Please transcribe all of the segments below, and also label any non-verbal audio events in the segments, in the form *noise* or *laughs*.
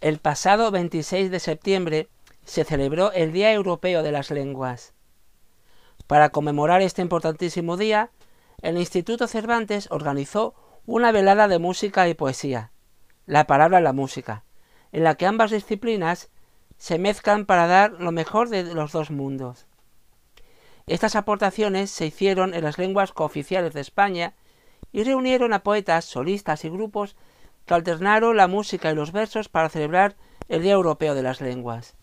El pasado 26 de septiembre se celebró el Día Europeo de las Lenguas. Para conmemorar este importantísimo día, el Instituto Cervantes organizó una velada de música y poesía, la palabra la música, en la que ambas disciplinas se mezclan para dar lo mejor de los dos mundos. Estas aportaciones se hicieron en las lenguas cooficiales de España y reunieron a poetas, solistas y grupos que alternaron la música y los versos para celebrar el Día Europeo de las Lenguas.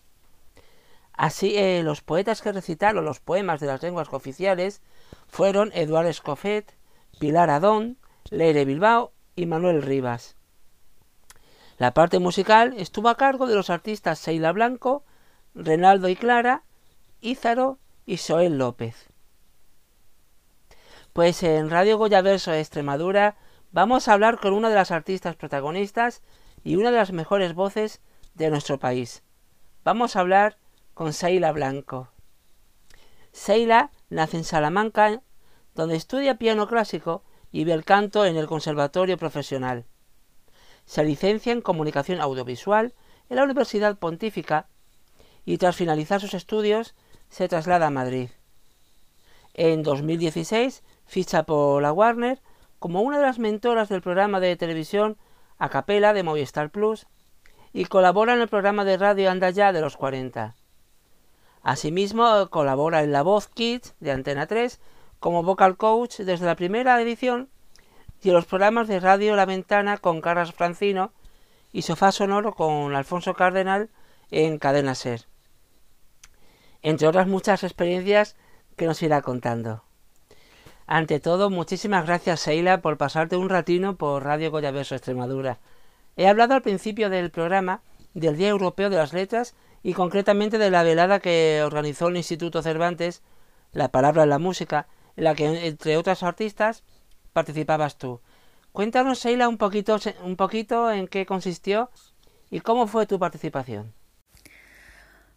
Así, eh, los poetas que recitaron los poemas de las lenguas cooficiales fueron Eduardo Escofet, Pilar Adón, Leire Bilbao y Manuel Rivas. La parte musical estuvo a cargo de los artistas Seila Blanco, Renaldo y Clara, Ízaro y Soel López. Pues en Radio Goyaverso de Extremadura vamos a hablar con una de las artistas protagonistas y una de las mejores voces de nuestro país. Vamos a hablar con Seila Blanco. Seila nace en Salamanca, donde estudia piano clásico y ve el canto en el Conservatorio Profesional. Se licencia en Comunicación Audiovisual en la Universidad Pontífica y tras finalizar sus estudios se traslada a Madrid. En 2016 ficha por la Warner como una de las mentoras del programa de televisión A Capela de Movistar Plus y colabora en el programa de radio Anda Ya de los 40. Asimismo, colabora en La Voz Kids de Antena 3 como vocal coach desde la primera edición y en los programas de Radio La Ventana con Carlos Francino y Sofá Sonoro con Alfonso Cardenal en Cadena Ser. Entre otras muchas experiencias que nos irá contando. Ante todo, muchísimas gracias Seila por pasarte un ratino por Radio Goyaverso Extremadura. He hablado al principio del programa del Día Europeo de las Letras y concretamente de la velada que organizó el Instituto Cervantes, La Palabra en la Música, en la que, entre otras artistas, participabas tú. Cuéntanos, Sheila, un poquito, un poquito en qué consistió y cómo fue tu participación.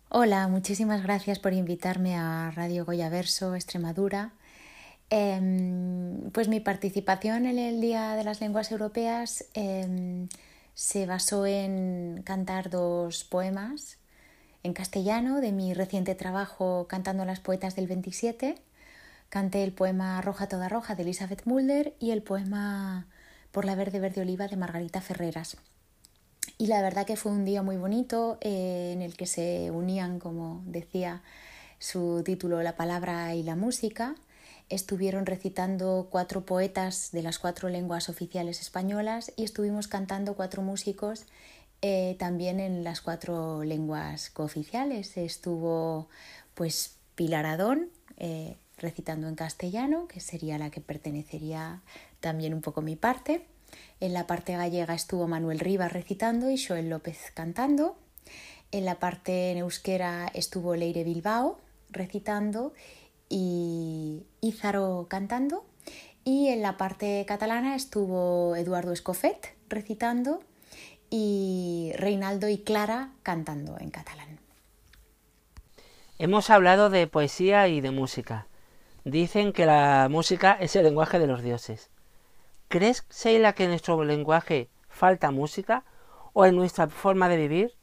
Hola, muchísimas gracias por invitarme a Radio Goyaverso Extremadura. Em, pues mi participación en el Día de las Lenguas Europeas em, se basó en cantar dos poemas en castellano de mi reciente trabajo Cantando las Poetas del 27 Canté el poema Roja toda roja de Elizabeth Mulder y el poema Por la verde verde oliva de Margarita Ferreras. Y la verdad que fue un día muy bonito eh, en el que se unían, como decía su título, la palabra y la música. Estuvieron recitando cuatro poetas de las cuatro lenguas oficiales españolas y estuvimos cantando cuatro músicos eh, también en las cuatro lenguas cooficiales. Estuvo pues Pilar Adón, eh, recitando en castellano, que sería la que pertenecería también un poco mi parte. En la parte gallega estuvo Manuel Rivas recitando y Joel López cantando. En la parte en euskera estuvo Leire Bilbao recitando y Ízaro cantando. Y en la parte catalana estuvo Eduardo Escofet recitando y Reinaldo y Clara cantando en catalán. Hemos hablado de poesía y de música. Dicen que la música es el lenguaje de los dioses. ¿Crees, Sheila, que en nuestro lenguaje falta música o en nuestra forma de vivir?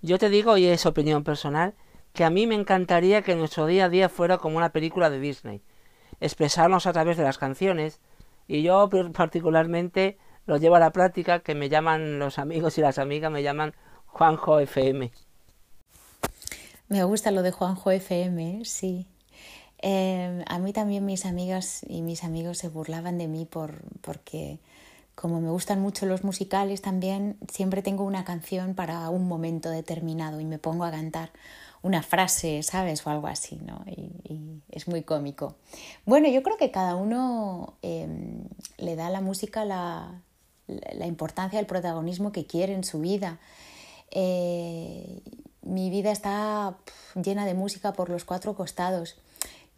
Yo te digo, y es opinión personal, que a mí me encantaría que nuestro día a día fuera como una película de Disney, expresarnos a través de las canciones, y yo particularmente lo llevo a la práctica, que me llaman los amigos y las amigas, me llaman Juanjo FM. Me gusta lo de Juanjo FM, sí. Em, a mí también mis amigas y mis amigos se burlaban de mí por, porque como me gustan mucho los musicales también, siempre tengo una canción para un momento determinado y me pongo a cantar una frase, ¿sabes? O algo así, ¿no? Y, es muy cómico. Bueno, yo creo que cada uno em, le da a la música la, la, importancia, el protagonismo que quiere en su vida. Eh, mi vida está llena de música por los cuatro costados.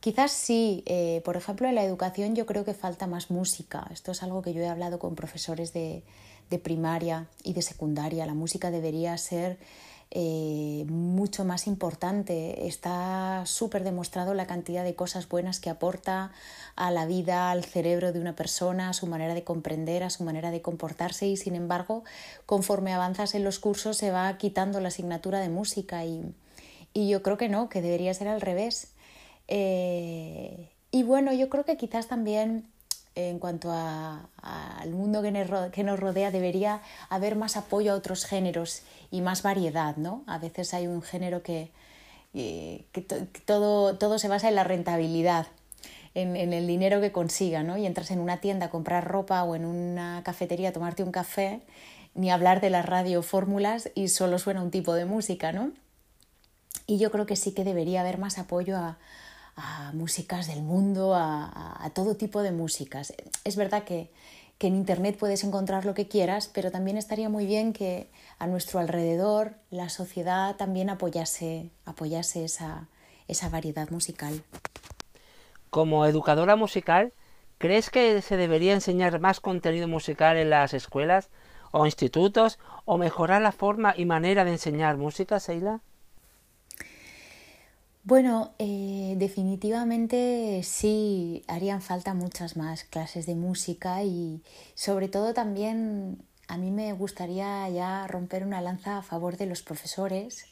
Quizás sí, eh, por ejemplo, en la educación yo creo que falta más música. Esto es algo que yo he hablado con profesores de, primaria y de secundaria. La música debería ser eh, mucho más importante. Está súper demostrado la cantidad de cosas buenas que aporta a la vida, al cerebro de una persona, a su manera de comprender, a su manera de comportarse y sin embargo, conforme avanzas en los cursos se va quitando la asignatura de música y, yo creo que no, que debería ser al revés. Eh, y bueno, yo creo que quizás también en cuanto al mundo que nos rodea, debería haber más apoyo a otros géneros y más variedad, ¿no? A veces hay un género que, eh, todo, todo se basa en la rentabilidad, en, el dinero que consiga, ¿no? Y entras en una tienda a comprar ropa o en una cafetería a tomarte un café, ni hablar de las radiofórmulas y solo suena un tipo de música, ¿no? Y yo creo que sí que debería haber más apoyo a, a músicas del mundo, a, todo tipo de músicas. Es verdad que, en Internet puedes encontrar lo que quieras, pero también estaría muy bien que a nuestro alrededor la sociedad también apoyase, apoyase esa, esa variedad musical. Como educadora musical, ¿crees que se debería enseñar más contenido musical en las escuelas o institutos o mejorar la forma y manera de enseñar música, Seila? Bueno, eh, definitivamente sí harían falta muchas más clases de música y sobre todo también a mí me gustaría ya romper una lanza a favor de los profesores.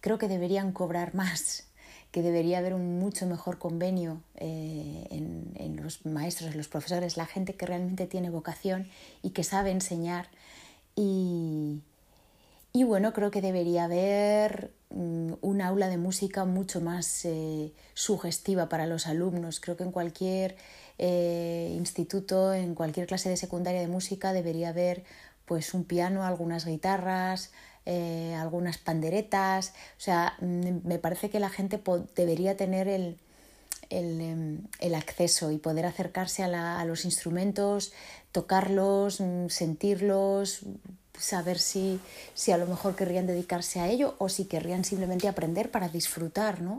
Creo que deberían cobrar más, que debería haber un mucho mejor convenio eh, en, en los maestros, en los profesores, la gente que realmente tiene vocación y que sabe enseñar. Y, y bueno, creo que debería haber mm, un aula de música mucho más eh, sugestiva para los alumnos. Creo que en cualquier eh, instituto, en cualquier clase de secundaria de música debería haber pues un piano, algunas guitarras, eh, algunas panderetas. O sea, mm, me parece que la gente debería tener el, em, el, acceso y poder acercarse a, a los instrumentos, tocarlos, mm, sentirlos, saber si, si a lo mejor querrían dedicarse a ello o si querrían simplemente aprender para disfrutar, ¿no?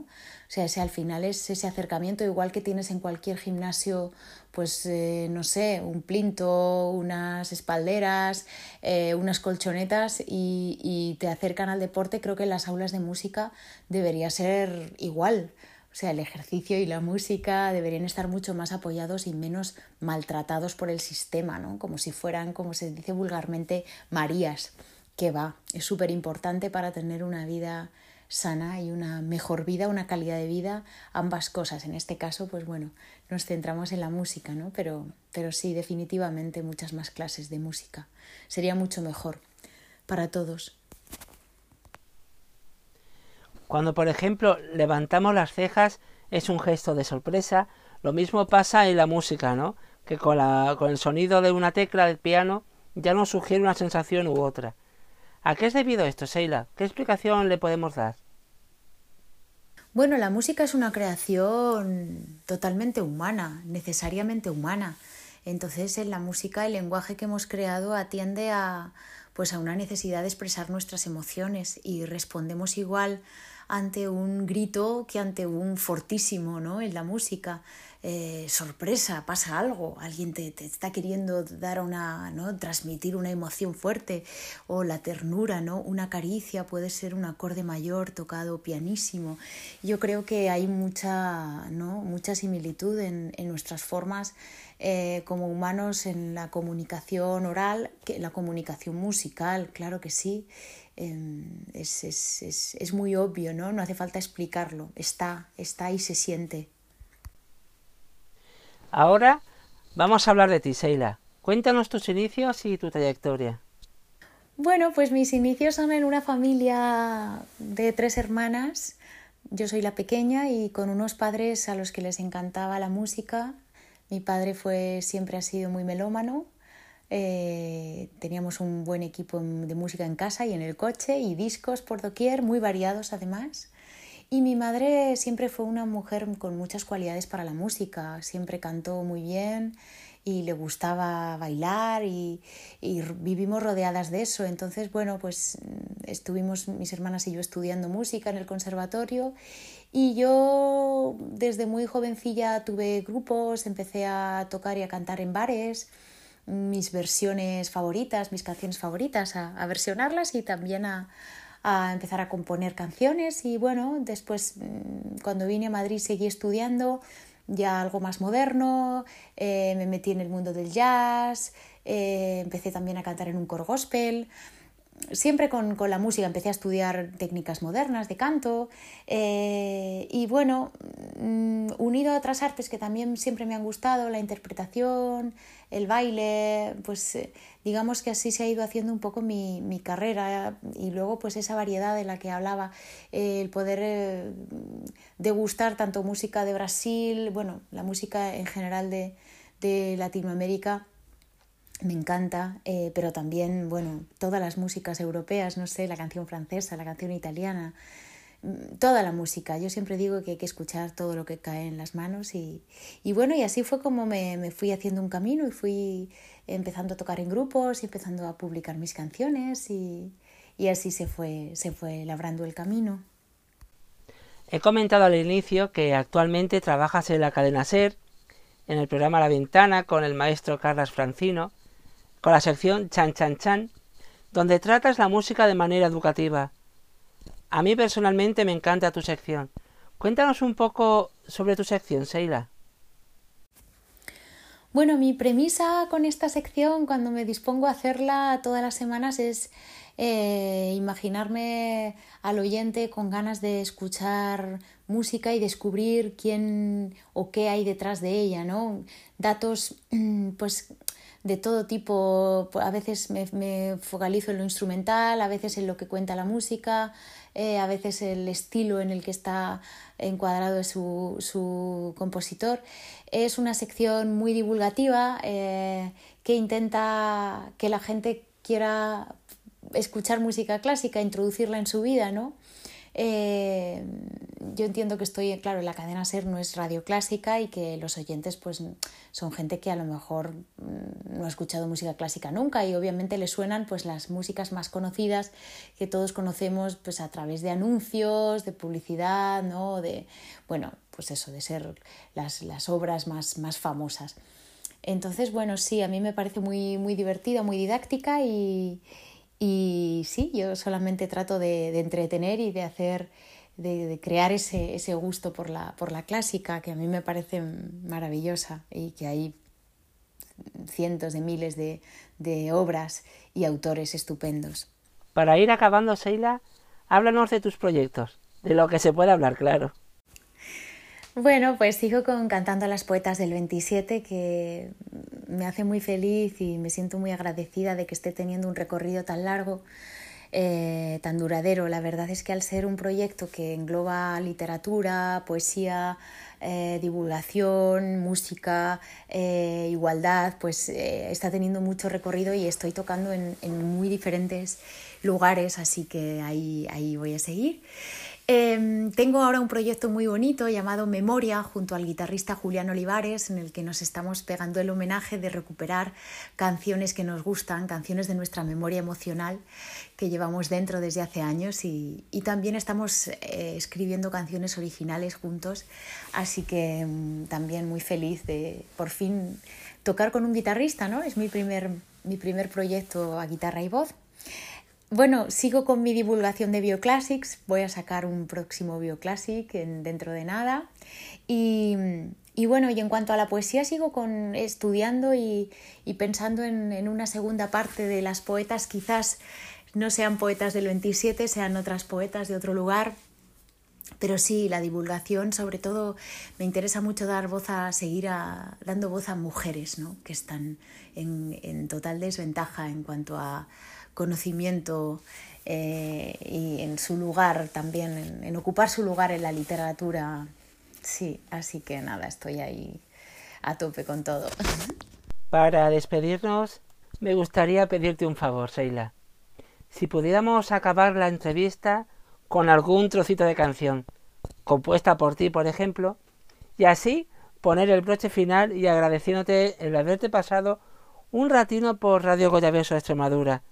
O sea, ese al final es ese acercamiento igual que tienes en cualquier gimnasio, pues eh, no sé, un plinto, unas espalderas, eh, unas colchonetas y, y te acercan al deporte, creo que en las aulas de música debería ser igual. O sea, el ejercicio y la música deberían estar mucho más apoyados y menos maltratados por el sistema, ¿no? Como si fueran, como se dice vulgarmente, Marías. Que va, es súper importante para tener una vida sana y una mejor vida, una calidad de vida, ambas cosas. En este caso, pues bueno, nos centramos en la música, ¿no? Pero, pero sí, definitivamente muchas más clases de música. Sería mucho mejor para todos. Cuando, por ejemplo, levantamos las cejas es un gesto de sorpresa. Lo mismo pasa en la música, ¿no? Que con, la, con el sonido de una tecla del piano ya nos sugiere una sensación u otra. ¿A qué es debido esto, Seila? ¿Qué explicación le podemos dar? Bueno, la música es una creación totalmente humana, necesariamente humana. Entonces, en la música el lenguaje que hemos creado atiende a pues a una necesidad de expresar nuestras emociones y respondemos igual ante un grito que ante un fortísimo ¿no? en la música. Eh, sorpresa, pasa algo, alguien te, está queriendo dar una, ¿no? transmitir una emoción fuerte o la ternura, ¿no? una caricia puede ser un acorde mayor tocado pianísimo. Yo creo que hay mucha, ¿no? mucha similitud en, en nuestras formas eh, como humanos en la comunicación oral, que la comunicación musical, claro que sí. Em, es, es, es, es, muy obvio, ¿no? No hace falta explicarlo. Está, está y se siente. Ahora vamos a hablar de ti, Seila. Cuéntanos tus inicios y tu trayectoria. Bueno, pues mis inicios son en una familia de tres hermanas. Yo soy la pequeña y con unos padres a los que les encantaba la música. Mi padre fue, siempre ha sido muy melómano eh, teníamos un buen equipo de música en casa y en el coche y discos por doquier, muy variados además. Y mi madre siempre fue una mujer con muchas cualidades para la música, siempre cantó muy bien y le gustaba bailar y, y, vivimos rodeadas de eso. Entonces, bueno, pues estuvimos mis hermanas y yo estudiando música en el conservatorio y yo desde muy jovencilla tuve grupos, empecé a tocar y a cantar en bares mis versiones favoritas, mis canciones favoritas, a, versionarlas y también a, a empezar a componer canciones y bueno, después mm, cuando vine a Madrid seguí estudiando ya algo más moderno, eh, me metí en el mundo del jazz, eh, empecé también a cantar en un coro gospel siempre con, la música. Empecé a estudiar técnicas modernas de canto eh, y bueno, mm, unido a otras artes que también siempre me han gustado, la interpretación, el baile, pues eh, digamos que así se ha ido haciendo un poco mi, carrera y luego pues esa variedad de la que hablaba, eh, el poder degustar tanto música de Brasil, bueno, la música en general de, de Latinoamérica me encanta, eh, pero también, bueno, todas las músicas europeas, no sé, la canción francesa, la canción italiana, mm, toda la música. Yo siempre digo que hay que escuchar todo lo que cae en las manos y, y bueno, y así fue como me, me, fui haciendo un camino y fui empezando a tocar en grupos y empezando a publicar mis canciones y, y así se fue, se fue labrando el camino. He comentado al inicio que actualmente trabajas en la cadena SER, en el programa La Ventana con el maestro Carlos Francino, con la sección Chan Chan Chan, donde tratas la música de manera educativa. A mí personalmente me encanta tu sección. Cuéntanos un poco sobre tu sección, Seila. Bueno, mi premisa con esta sección, cuando me dispongo a hacerla todas las semanas, es eh, imaginarme al oyente con ganas de escuchar música y descubrir quién o qué hay detrás de ella, ¿no? Datos, *clears throat* pues de todo tipo, a veces me, focalizo en lo instrumental, a veces en lo que cuenta la música, eh, a veces el estilo en el que está encuadrado su, su compositor. Es una sección muy divulgativa eh, que intenta que la gente quiera escuchar música clásica, introducirla en su vida, ¿no? Eh, yo entiendo que estoy, claro, la cadena SER no es radio clásica y que los oyentes pues son gente que a lo mejor mm, no ha escuchado música clásica nunca y obviamente le suenan pues las músicas más conocidas que todos conocemos pues a través de anuncios, de publicidad, ¿no? De, bueno, pues eso, de ser las, las obras más, más famosas. Entonces, bueno, sí, a mí me parece muy, muy divertida, muy didáctica y, y sí, yo solamente trato de, entretener y de hacer, de, crear ese, ese, gusto por la, por la clásica, que a mí me parece maravillosa y que hay cientos de miles de, de obras y autores estupendos. Para ir acabando, Sheila, háblanos de tus proyectos, de lo que se puede hablar, claro. Bueno, pues sigo con Cantando a las Poetas del 27, que me hace muy feliz y me siento muy agradecida de que esté teniendo un recorrido tan largo, eh, tan duradero. La verdad es que al ser un proyecto que engloba literatura, poesía, eh, divulgación, música, eh, igualdad, pues está teniendo mucho recorrido y estoy tocando en, en muy diferentes lugares, así que ahí, ahí voy a seguir. Em, tengo ahora un proyecto muy bonito llamado Memoria junto al guitarrista Julián Olivares en el que nos estamos pegando el homenaje de recuperar canciones que nos gustan, canciones de nuestra memoria emocional que llevamos dentro desde hace años y, también estamos eh, escribiendo canciones originales juntos, así que em, también muy feliz de por fin tocar con un guitarrista, ¿no? Es mi primer, mi primer proyecto a guitarra y voz. Bueno, sigo con mi divulgación de Bioclassics. Voy a sacar un próximo Bioclassic dentro de nada. Y, bueno, y en cuanto a la poesía, sigo con, estudiando y, pensando en, una segunda parte de las poetas. Quizás no sean poetas del 27, sean otras poetas de otro lugar. Pero sí, la divulgación, sobre todo, me interesa mucho dar voz a seguir dando voz a mujeres ¿no? que están en total desventaja en cuanto a conocimiento eh, y en su lugar también, en, ocupar su lugar en la literatura. Sí, así que nada, estoy ahí a tope con todo. *laughs* Para despedirnos, me gustaría pedirte un favor, Seila. Si pudiéramos acabar la entrevista con algún trocito de canción, compuesta por ti, por ejemplo, y así poner el broche final y agradeciéndote el haberte pasado un ratino por Radio Goyaveso Extremadura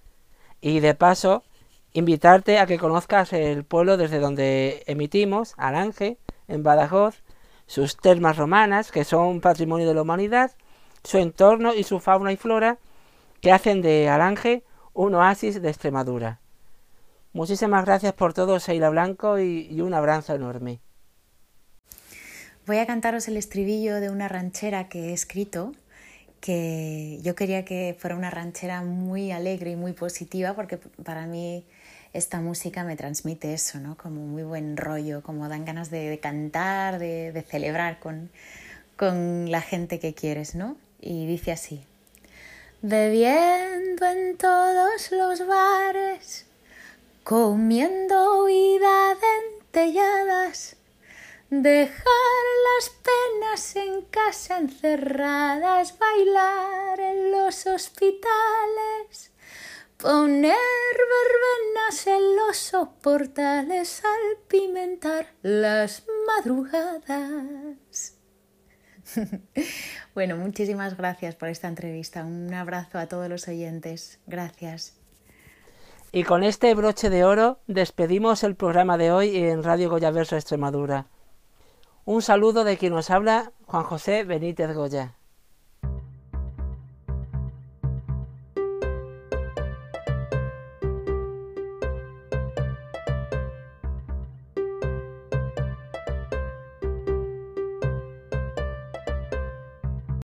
y de paso, invitarte a que conozcas el pueblo desde donde emitimos, Alange, en Badajoz, sus termas romanas, que son patrimonio de la humanidad, su entorno y su fauna y flora, que hacen de Alange un oasis de Extremadura. Muchísimas gracias por todo, Seila Blanco, y, un abrazo enorme. Voy a cantaros el estribillo de una ranchera que he escrito, que yo quería que fuera una ranchera muy alegre y muy positiva, porque para mí esta música me transmite eso, ¿no? Como muy buen rollo, como dan ganas de, cantar, de, de celebrar con, con la gente que quieres, ¿no? Y dice así, bebiendo en todos los bares, comiendo vida dentelladas, dejar las penas en casa encerradas, bailar en los hospitales, poner verbenas en los soportales, pimentar las madrugadas. *laughs* bueno, muchísimas gracias por esta entrevista. Un abrazo a todos los oyentes. Gracias. Y con este broche de oro despedimos el programa de hoy en Radio Goya Verso Extremadura. Un saludo de quien nos habla, Juan José Benítez Goya.